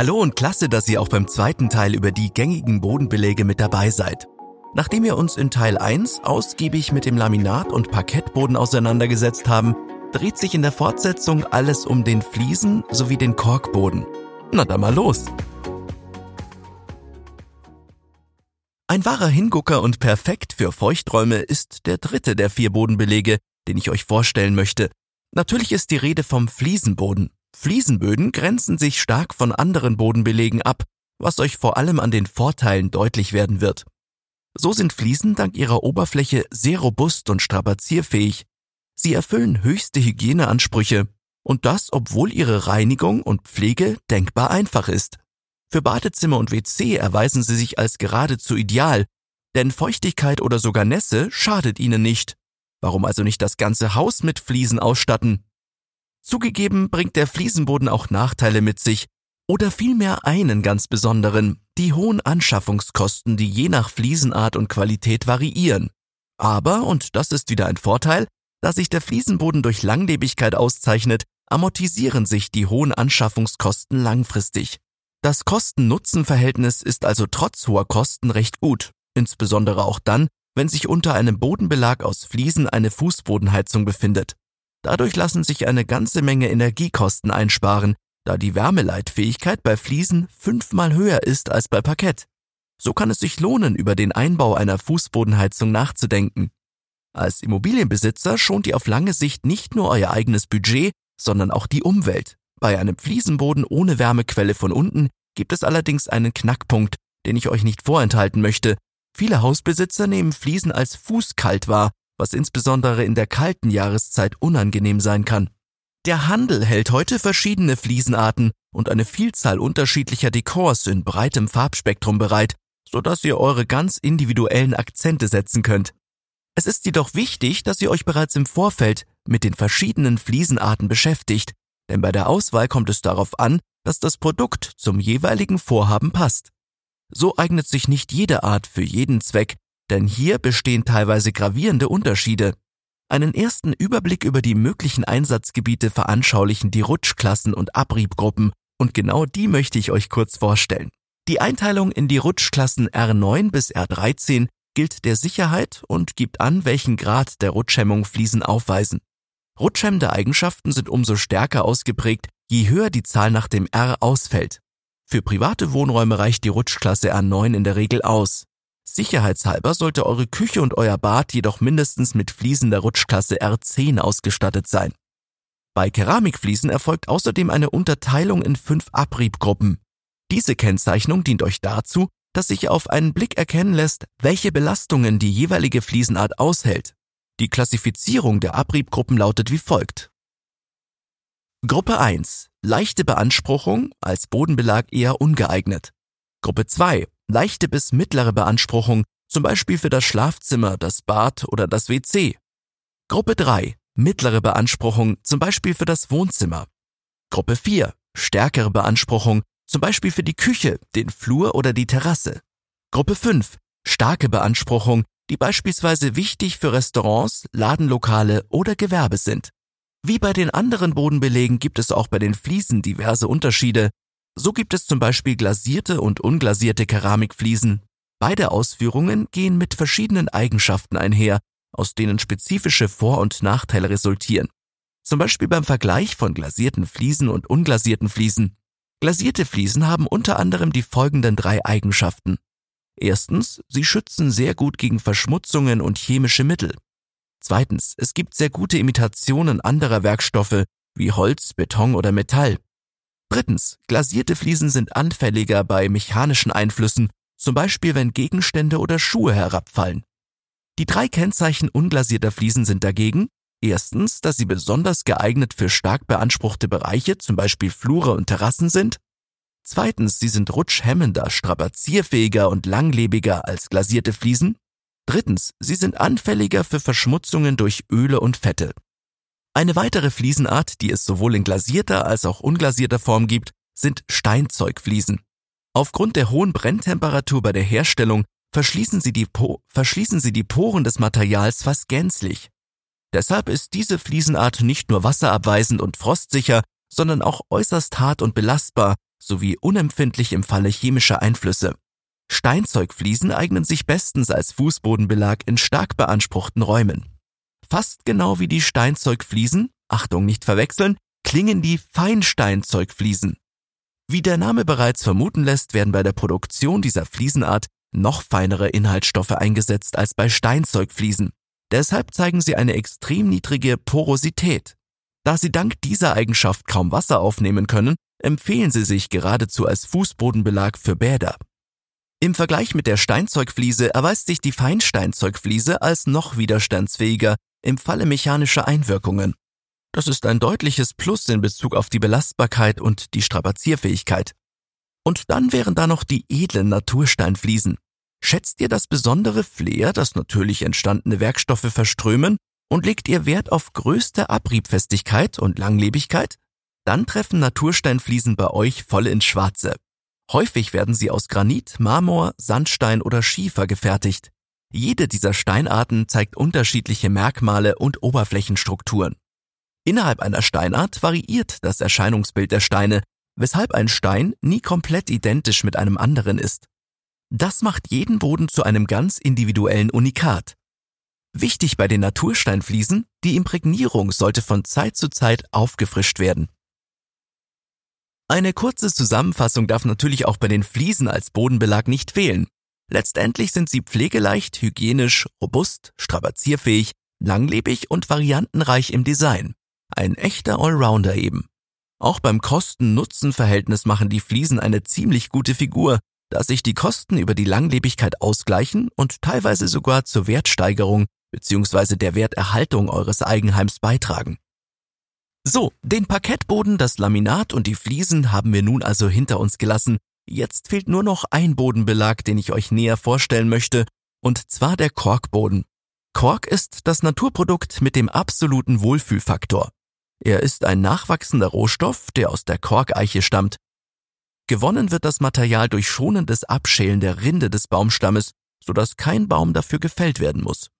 Hallo und klasse, dass ihr auch beim zweiten Teil über die gängigen Bodenbelege mit dabei seid. Nachdem wir uns in Teil 1 ausgiebig mit dem Laminat- und Parkettboden auseinandergesetzt haben, dreht sich in der Fortsetzung alles um den Fliesen sowie den Korkboden. Na dann mal los! Ein wahrer Hingucker und perfekt für Feuchträume ist der dritte der vier Bodenbelege, den ich euch vorstellen möchte. Natürlich ist die Rede vom Fliesenboden. Fliesenböden grenzen sich stark von anderen Bodenbelegen ab, was euch vor allem an den Vorteilen deutlich werden wird. So sind Fliesen dank ihrer Oberfläche sehr robust und strapazierfähig. Sie erfüllen höchste Hygieneansprüche und das, obwohl ihre Reinigung und Pflege denkbar einfach ist. Für Badezimmer und WC erweisen sie sich als geradezu ideal, denn Feuchtigkeit oder sogar Nässe schadet ihnen nicht. Warum also nicht das ganze Haus mit Fliesen ausstatten? Zugegeben bringt der Fliesenboden auch Nachteile mit sich, oder vielmehr einen ganz besonderen, die hohen Anschaffungskosten, die je nach Fliesenart und Qualität variieren. Aber, und das ist wieder ein Vorteil, da sich der Fliesenboden durch Langlebigkeit auszeichnet, amortisieren sich die hohen Anschaffungskosten langfristig. Das Kosten-Nutzen-Verhältnis ist also trotz hoher Kosten recht gut, insbesondere auch dann, wenn sich unter einem Bodenbelag aus Fliesen eine Fußbodenheizung befindet. Dadurch lassen sich eine ganze Menge Energiekosten einsparen, da die Wärmeleitfähigkeit bei Fliesen fünfmal höher ist als bei Parkett. So kann es sich lohnen, über den Einbau einer Fußbodenheizung nachzudenken. Als Immobilienbesitzer schont ihr auf lange Sicht nicht nur euer eigenes Budget, sondern auch die Umwelt. Bei einem Fliesenboden ohne Wärmequelle von unten gibt es allerdings einen Knackpunkt, den ich euch nicht vorenthalten möchte. Viele Hausbesitzer nehmen Fliesen als fußkalt wahr, was insbesondere in der kalten Jahreszeit unangenehm sein kann. Der Handel hält heute verschiedene Fliesenarten und eine Vielzahl unterschiedlicher Dekors in breitem Farbspektrum bereit, sodass ihr eure ganz individuellen Akzente setzen könnt. Es ist jedoch wichtig, dass ihr euch bereits im Vorfeld mit den verschiedenen Fliesenarten beschäftigt denn bei der Auswahl kommt es darauf an, dass das Produkt zum jeweiligen Vorhaben passt. So eignet sich nicht jede Art für jeden Zweck, denn hier bestehen teilweise gravierende Unterschiede. Einen ersten Überblick über die möglichen Einsatzgebiete veranschaulichen die Rutschklassen und Abriebgruppen, und genau die möchte ich euch kurz vorstellen. Die Einteilung in die Rutschklassen R9 bis R13 gilt der Sicherheit und gibt an, welchen Grad der Rutschhemmung Fliesen aufweisen. Rutschhemmende Eigenschaften sind umso stärker ausgeprägt, je höher die Zahl nach dem R ausfällt. Für private Wohnräume reicht die Rutschklasse R9 in der Regel aus. Sicherheitshalber sollte eure Küche und euer Bad jedoch mindestens mit Fliesen der Rutschklasse R10 ausgestattet sein. Bei Keramikfliesen erfolgt außerdem eine Unterteilung in fünf Abriebgruppen. Diese Kennzeichnung dient euch dazu, dass sich auf einen Blick erkennen lässt, welche Belastungen die jeweilige Fliesenart aushält. Die Klassifizierung der Abriebgruppen lautet wie folgt. Gruppe 1. Leichte Beanspruchung, als Bodenbelag eher ungeeignet. Gruppe 2. Leichte bis mittlere Beanspruchung, zum Beispiel für das Schlafzimmer, das Bad oder das WC. Gruppe 3. Mittlere Beanspruchung, zum Beispiel für das Wohnzimmer. Gruppe 4. Stärkere Beanspruchung, zum Beispiel für die Küche, den Flur oder die Terrasse. Gruppe 5. Starke Beanspruchung, die beispielsweise wichtig für Restaurants, Ladenlokale oder Gewerbe sind. Wie bei den anderen Bodenbelegen gibt es auch bei den Fliesen diverse Unterschiede. So gibt es zum Beispiel glasierte und unglasierte Keramikfliesen. Beide Ausführungen gehen mit verschiedenen Eigenschaften einher, aus denen spezifische Vor- und Nachteile resultieren. Zum Beispiel beim Vergleich von glasierten Fliesen und unglasierten Fliesen. Glasierte Fliesen haben unter anderem die folgenden drei Eigenschaften. Erstens, sie schützen sehr gut gegen Verschmutzungen und chemische Mittel. Zweitens, es gibt sehr gute Imitationen anderer Werkstoffe wie Holz, Beton oder Metall. Drittens, glasierte Fliesen sind anfälliger bei mechanischen Einflüssen, zum Beispiel wenn Gegenstände oder Schuhe herabfallen. Die drei Kennzeichen unglasierter Fliesen sind dagegen erstens, dass sie besonders geeignet für stark beanspruchte Bereiche, zum Beispiel Flure und Terrassen sind, Zweitens, sie sind rutschhemmender, strapazierfähiger und langlebiger als glasierte Fliesen. Drittens, sie sind anfälliger für Verschmutzungen durch Öle und Fette. Eine weitere Fliesenart, die es sowohl in glasierter als auch unglasierter Form gibt, sind Steinzeugfliesen. Aufgrund der hohen Brenntemperatur bei der Herstellung verschließen sie die, po verschließen sie die Poren des Materials fast gänzlich. Deshalb ist diese Fliesenart nicht nur wasserabweisend und frostsicher, sondern auch äußerst hart und belastbar sowie unempfindlich im Falle chemischer Einflüsse. Steinzeugfliesen eignen sich bestens als Fußbodenbelag in stark beanspruchten Räumen. Fast genau wie die Steinzeugfliesen, Achtung nicht verwechseln, klingen die Feinsteinzeugfliesen. Wie der Name bereits vermuten lässt, werden bei der Produktion dieser Fliesenart noch feinere Inhaltsstoffe eingesetzt als bei Steinzeugfliesen. Deshalb zeigen sie eine extrem niedrige Porosität. Da sie dank dieser Eigenschaft kaum Wasser aufnehmen können, empfehlen sie sich geradezu als Fußbodenbelag für Bäder. Im Vergleich mit der Steinzeugfliese erweist sich die Feinsteinzeugfliese als noch widerstandsfähiger im Falle mechanischer Einwirkungen. Das ist ein deutliches Plus in Bezug auf die Belastbarkeit und die Strapazierfähigkeit. Und dann wären da noch die edlen Natursteinfliesen. Schätzt ihr das besondere Flair, das natürlich entstandene Werkstoffe verströmen, und legt ihr Wert auf größte Abriebfestigkeit und Langlebigkeit? Dann treffen Natursteinfliesen bei euch voll ins Schwarze. Häufig werden sie aus Granit, Marmor, Sandstein oder Schiefer gefertigt. Jede dieser Steinarten zeigt unterschiedliche Merkmale und Oberflächenstrukturen. Innerhalb einer Steinart variiert das Erscheinungsbild der Steine, weshalb ein Stein nie komplett identisch mit einem anderen ist. Das macht jeden Boden zu einem ganz individuellen Unikat. Wichtig bei den Natursteinfliesen, die Imprägnierung sollte von Zeit zu Zeit aufgefrischt werden. Eine kurze Zusammenfassung darf natürlich auch bei den Fliesen als Bodenbelag nicht fehlen. Letztendlich sind sie pflegeleicht, hygienisch, robust, strapazierfähig, langlebig und variantenreich im Design. Ein echter Allrounder eben. Auch beim Kosten-Nutzen-Verhältnis machen die Fliesen eine ziemlich gute Figur, da sich die Kosten über die Langlebigkeit ausgleichen und teilweise sogar zur Wertsteigerung bzw. der Werterhaltung eures Eigenheims beitragen. So, den Parkettboden, das Laminat und die Fliesen haben wir nun also hinter uns gelassen. Jetzt fehlt nur noch ein Bodenbelag, den ich euch näher vorstellen möchte, und zwar der Korkboden. Kork ist das Naturprodukt mit dem absoluten Wohlfühlfaktor. Er ist ein nachwachsender Rohstoff, der aus der Korkeiche stammt Gewonnen wird das Material durch schonendes Abschälen der Rinde des Baumstammes, sodass kein Baum dafür gefällt werden muss.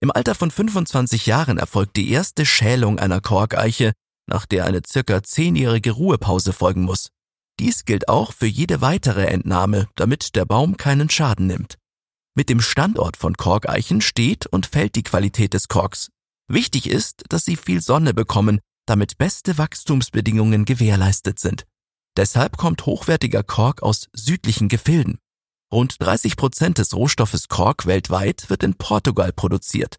Im Alter von 25 Jahren erfolgt die erste Schälung einer Korkeiche, nach der eine circa zehnjährige Ruhepause folgen muss. Dies gilt auch für jede weitere Entnahme, damit der Baum keinen Schaden nimmt. Mit dem Standort von Korkeichen steht und fällt die Qualität des Korks. Wichtig ist, dass sie viel Sonne bekommen, damit beste Wachstumsbedingungen gewährleistet sind. Deshalb kommt hochwertiger Kork aus südlichen Gefilden. Rund 30 Prozent des Rohstoffes Kork weltweit wird in Portugal produziert.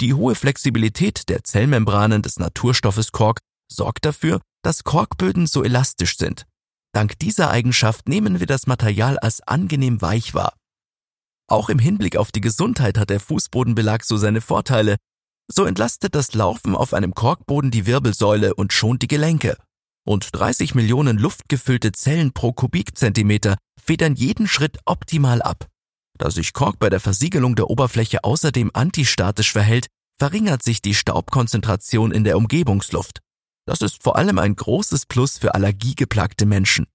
Die hohe Flexibilität der Zellmembranen des Naturstoffes Kork sorgt dafür, dass Korkböden so elastisch sind. Dank dieser Eigenschaft nehmen wir das Material als angenehm weich wahr. Auch im Hinblick auf die Gesundheit hat der Fußbodenbelag so seine Vorteile. So entlastet das Laufen auf einem Korkboden die Wirbelsäule und schont die Gelenke. Rund 30 Millionen luftgefüllte Zellen pro Kubikzentimeter federn jeden Schritt optimal ab. Da sich Kork bei der Versiegelung der Oberfläche außerdem antistatisch verhält, verringert sich die Staubkonzentration in der Umgebungsluft. Das ist vor allem ein großes Plus für allergiegeplagte Menschen.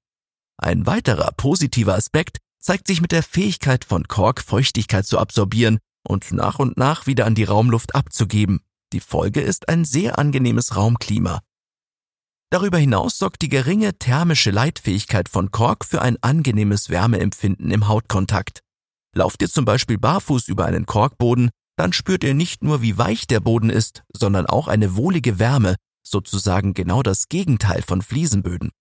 Ein weiterer positiver Aspekt zeigt sich mit der Fähigkeit von Kork, Feuchtigkeit zu absorbieren und nach und nach wieder an die Raumluft abzugeben. Die Folge ist ein sehr angenehmes Raumklima. Darüber hinaus sorgt die geringe thermische Leitfähigkeit von Kork für ein angenehmes Wärmeempfinden im Hautkontakt. Lauft ihr zum Beispiel barfuß über einen Korkboden, dann spürt ihr nicht nur, wie weich der Boden ist, sondern auch eine wohlige Wärme, sozusagen genau das Gegenteil von Fliesenböden.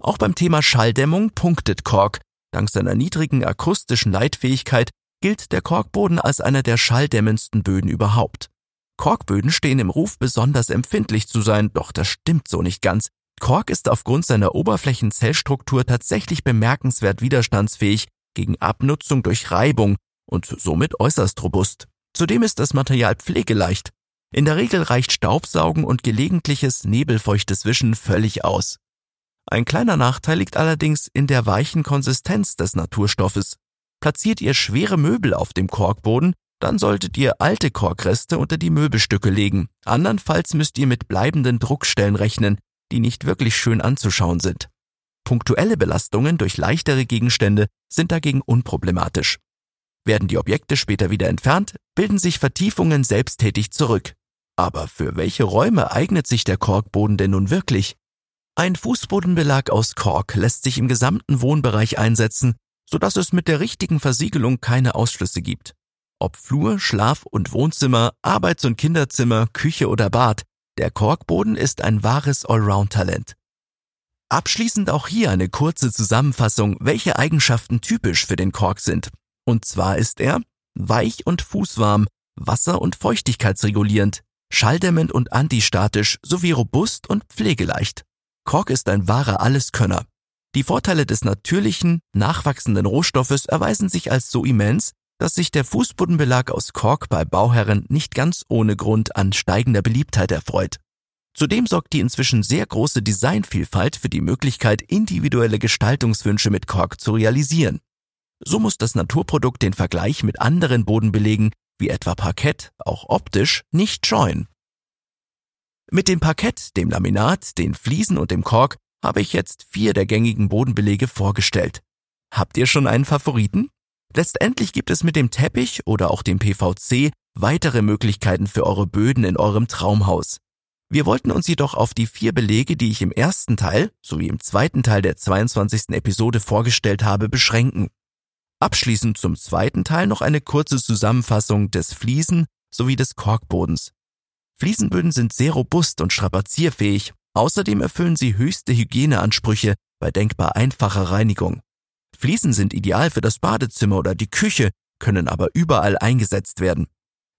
Auch beim Thema Schalldämmung punktet Kork. Dank seiner niedrigen akustischen Leitfähigkeit gilt der Korkboden als einer der schalldämmendsten Böden überhaupt. Korkböden stehen im Ruf, besonders empfindlich zu sein, doch das stimmt so nicht ganz. Kork ist aufgrund seiner Oberflächenzellstruktur tatsächlich bemerkenswert widerstandsfähig gegen Abnutzung durch Reibung und somit äußerst robust. Zudem ist das Material pflegeleicht. In der Regel reicht Staubsaugen und gelegentliches nebelfeuchtes Wischen völlig aus. Ein kleiner Nachteil liegt allerdings in der weichen Konsistenz des Naturstoffes. Platziert ihr schwere Möbel auf dem Korkboden, dann solltet ihr alte Korkreste unter die Möbelstücke legen. Andernfalls müsst ihr mit bleibenden Druckstellen rechnen, die nicht wirklich schön anzuschauen sind. Punktuelle Belastungen durch leichtere Gegenstände sind dagegen unproblematisch. Werden die Objekte später wieder entfernt, bilden sich Vertiefungen selbsttätig zurück. Aber für welche Räume eignet sich der Korkboden denn nun wirklich? Ein Fußbodenbelag aus Kork lässt sich im gesamten Wohnbereich einsetzen, sodass es mit der richtigen Versiegelung keine Ausschlüsse gibt. Ob Flur, Schlaf- und Wohnzimmer, Arbeits- und Kinderzimmer, Küche oder Bad, der Korkboden ist ein wahres Allround-Talent. Abschließend auch hier eine kurze Zusammenfassung, welche Eigenschaften typisch für den Kork sind. Und zwar ist er weich und fußwarm, wasser- und feuchtigkeitsregulierend, schalldämmend und antistatisch sowie robust und pflegeleicht. Kork ist ein wahrer Alleskönner. Die Vorteile des natürlichen, nachwachsenden Rohstoffes erweisen sich als so immens, dass sich der Fußbodenbelag aus Kork bei Bauherren nicht ganz ohne Grund an steigender Beliebtheit erfreut. Zudem sorgt die inzwischen sehr große Designvielfalt für die Möglichkeit, individuelle Gestaltungswünsche mit Kork zu realisieren. So muss das Naturprodukt den Vergleich mit anderen Bodenbelegen, wie etwa Parkett, auch optisch nicht scheuen. Mit dem Parkett, dem Laminat, den Fliesen und dem Kork habe ich jetzt vier der gängigen Bodenbelege vorgestellt. Habt ihr schon einen Favoriten? Letztendlich gibt es mit dem Teppich oder auch dem PVC weitere Möglichkeiten für eure Böden in eurem Traumhaus. Wir wollten uns jedoch auf die vier Belege, die ich im ersten Teil sowie im zweiten Teil der 22. Episode vorgestellt habe, beschränken. Abschließend zum zweiten Teil noch eine kurze Zusammenfassung des Fliesen sowie des Korkbodens. Fliesenböden sind sehr robust und strapazierfähig, außerdem erfüllen sie höchste Hygieneansprüche bei denkbar einfacher Reinigung. Fliesen sind ideal für das Badezimmer oder die Küche, können aber überall eingesetzt werden.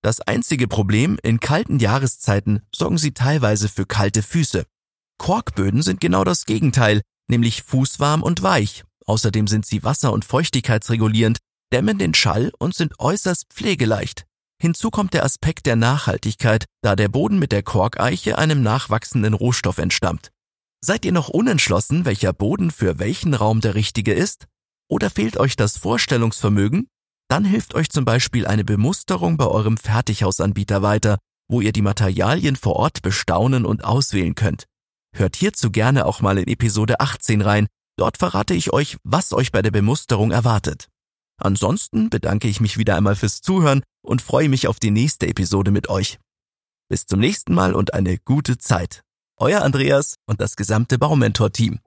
Das einzige Problem, in kalten Jahreszeiten sorgen sie teilweise für kalte Füße. Korkböden sind genau das Gegenteil, nämlich fußwarm und weich. Außerdem sind sie wasser- und feuchtigkeitsregulierend, dämmen den Schall und sind äußerst pflegeleicht. Hinzu kommt der Aspekt der Nachhaltigkeit, da der Boden mit der Korkeiche einem nachwachsenden Rohstoff entstammt. Seid ihr noch unentschlossen, welcher Boden für welchen Raum der richtige ist? Oder fehlt euch das Vorstellungsvermögen? Dann hilft euch zum Beispiel eine Bemusterung bei eurem Fertighausanbieter weiter, wo ihr die Materialien vor Ort bestaunen und auswählen könnt. Hört hierzu gerne auch mal in Episode 18 rein, dort verrate ich euch, was euch bei der Bemusterung erwartet. Ansonsten bedanke ich mich wieder einmal fürs Zuhören und freue mich auf die nächste Episode mit euch. Bis zum nächsten Mal und eine gute Zeit. Euer Andreas und das gesamte Baumentor-Team.